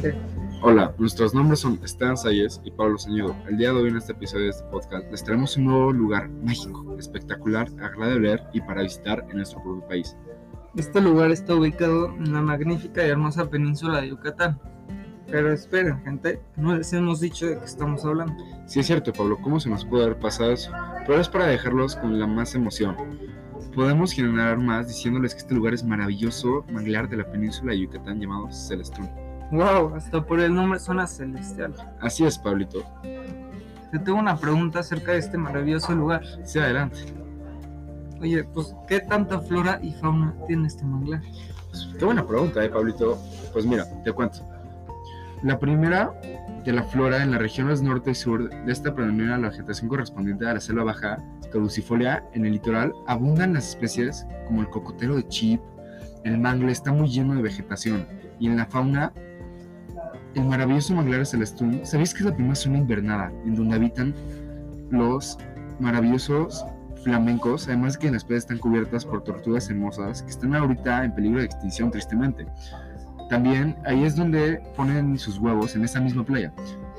presente. Hola, nuestros nombres son Esteban Sayes y Pablo Señudo. El día de hoy en este episodio de este podcast les traemos un nuevo lugar mágico, espectacular, agradable ver y para visitar en nuestro propio país. Este lugar está ubicado en la magnífica y hermosa península de Yucatán. Pero esperen, gente, no les hemos dicho de qué estamos hablando. Sí es cierto, Pablo, ¿cómo se nos puede haber pasado eso? Pero es para dejarlos con la más emoción. Podemos generar más diciéndoles que este lugar es maravilloso manglar de la península de Yucatán llamado Celestún. Wow, hasta por el nombre suena celestial. Así es, Pablito. Te tengo una pregunta acerca de este maravilloso lugar. Sí, adelante. Oye, pues, ¿qué tanta flora y fauna tiene este manglar? Pues, qué buena pregunta, eh, Pablito. Pues mira, te cuento. La primera de la flora en las regiones norte y sur de esta predomina la vegetación correspondiente a la selva baja caducifolia en el litoral abundan las especies como el cocotero de chip, el mangle está muy lleno de vegetación y en la fauna el maravilloso manglar celestún, ¿sabéis que es la primera zona invernada en donde habitan los maravillosos flamencos, además que las especies están cubiertas por tortugas hermosas que están ahorita en peligro de extinción tristemente. También ahí es donde ponen sus huevos en esa misma playa.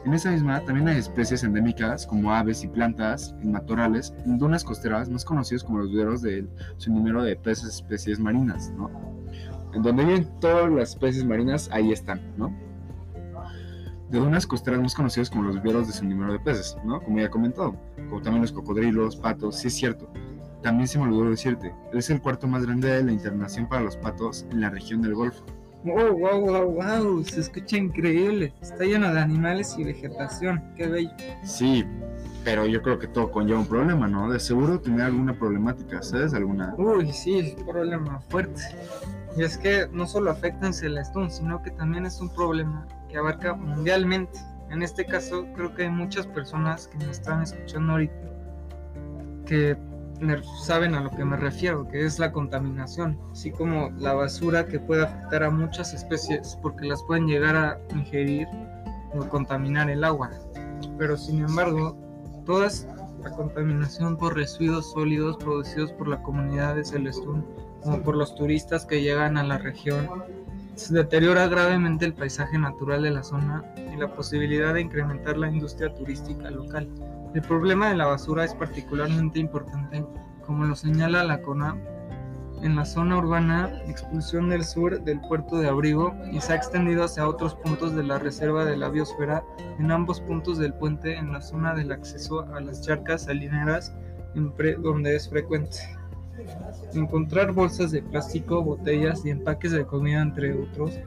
En esa misma también hay especies endémicas como aves y plantas en matorrales en dunas costeras más conocidos como los viveros de su número de peces especies marinas, ¿no? En donde viven todas las especies marinas, ahí están, ¿no? De dunas costeras más conocidos como los viveros de su número de peces, ¿no? Como ya he comentado, como también los cocodrilos, patos, sí es cierto. También se me olvidó decirte, es el cuarto más grande de la internación para los patos en la región del Golfo. Wow, wow, wow, wow, se escucha increíble. Está lleno de animales y vegetación, qué bello. Sí, pero yo creo que todo conlleva un problema, ¿no? De seguro tener alguna problemática, ¿sabes? ¿Alguna? Uy, sí, es un problema fuerte. Y es que no solo afecta en Celestún, sino que también es un problema que abarca mundialmente. En este caso, creo que hay muchas personas que me están escuchando ahorita que saben a lo que me refiero, que es la contaminación, así como la basura que puede afectar a muchas especies porque las pueden llegar a ingerir o contaminar el agua. Pero sin embargo, toda la contaminación por residuos sólidos producidos por la comunidad de Celestún, como por los turistas que llegan a la región, deteriora gravemente el paisaje natural de la zona y la posibilidad de incrementar la industria turística local. El problema de la basura es particularmente importante, como lo señala la CONA, en la zona urbana, expulsión del sur del puerto de abrigo y se ha extendido hacia otros puntos de la reserva de la biosfera en ambos puntos del puente en la zona del acceso a las charcas salineras donde es frecuente. Encontrar bolsas de plástico, botellas y empaques de comida entre otros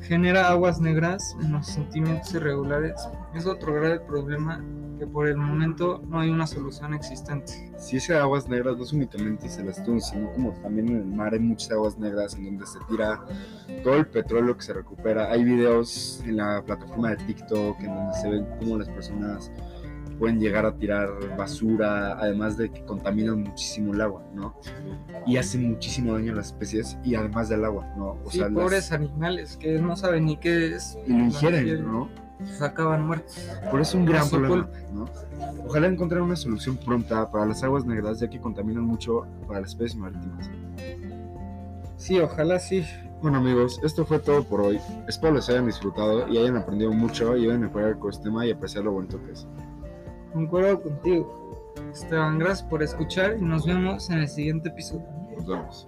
genera aguas negras en los sentimientos irregulares. Es otro grave problema que por el momento no hay una solución existente. Si ese aguas negras no es únicamente Celestún, sino como también en el mar hay muchas aguas negras en donde se tira todo el petróleo que se recupera. Hay videos en la plataforma de TikTok en donde se ven cómo las personas pueden llegar a tirar basura, además de que contaminan muchísimo el agua, ¿no? Y hacen muchísimo daño a las especies y además del agua, ¿no? O sí, pobres animales que no saben ni qué es. Y lo ingieren, ¿no? Se acaban muertos. Por eso es un gran problema, ¿no? Ojalá encontrar una solución pronta para las aguas negras, ya que contaminan mucho para las especies marítimas. Sí, ojalá sí. Bueno amigos, esto fue todo por hoy. Espero les hayan disfrutado y hayan aprendido mucho y a mejorar el ecosistema y apreciar lo bonito que es. Concuerdo contigo. Esteban, gracias por escuchar y nos vemos en el siguiente episodio. Nos vemos.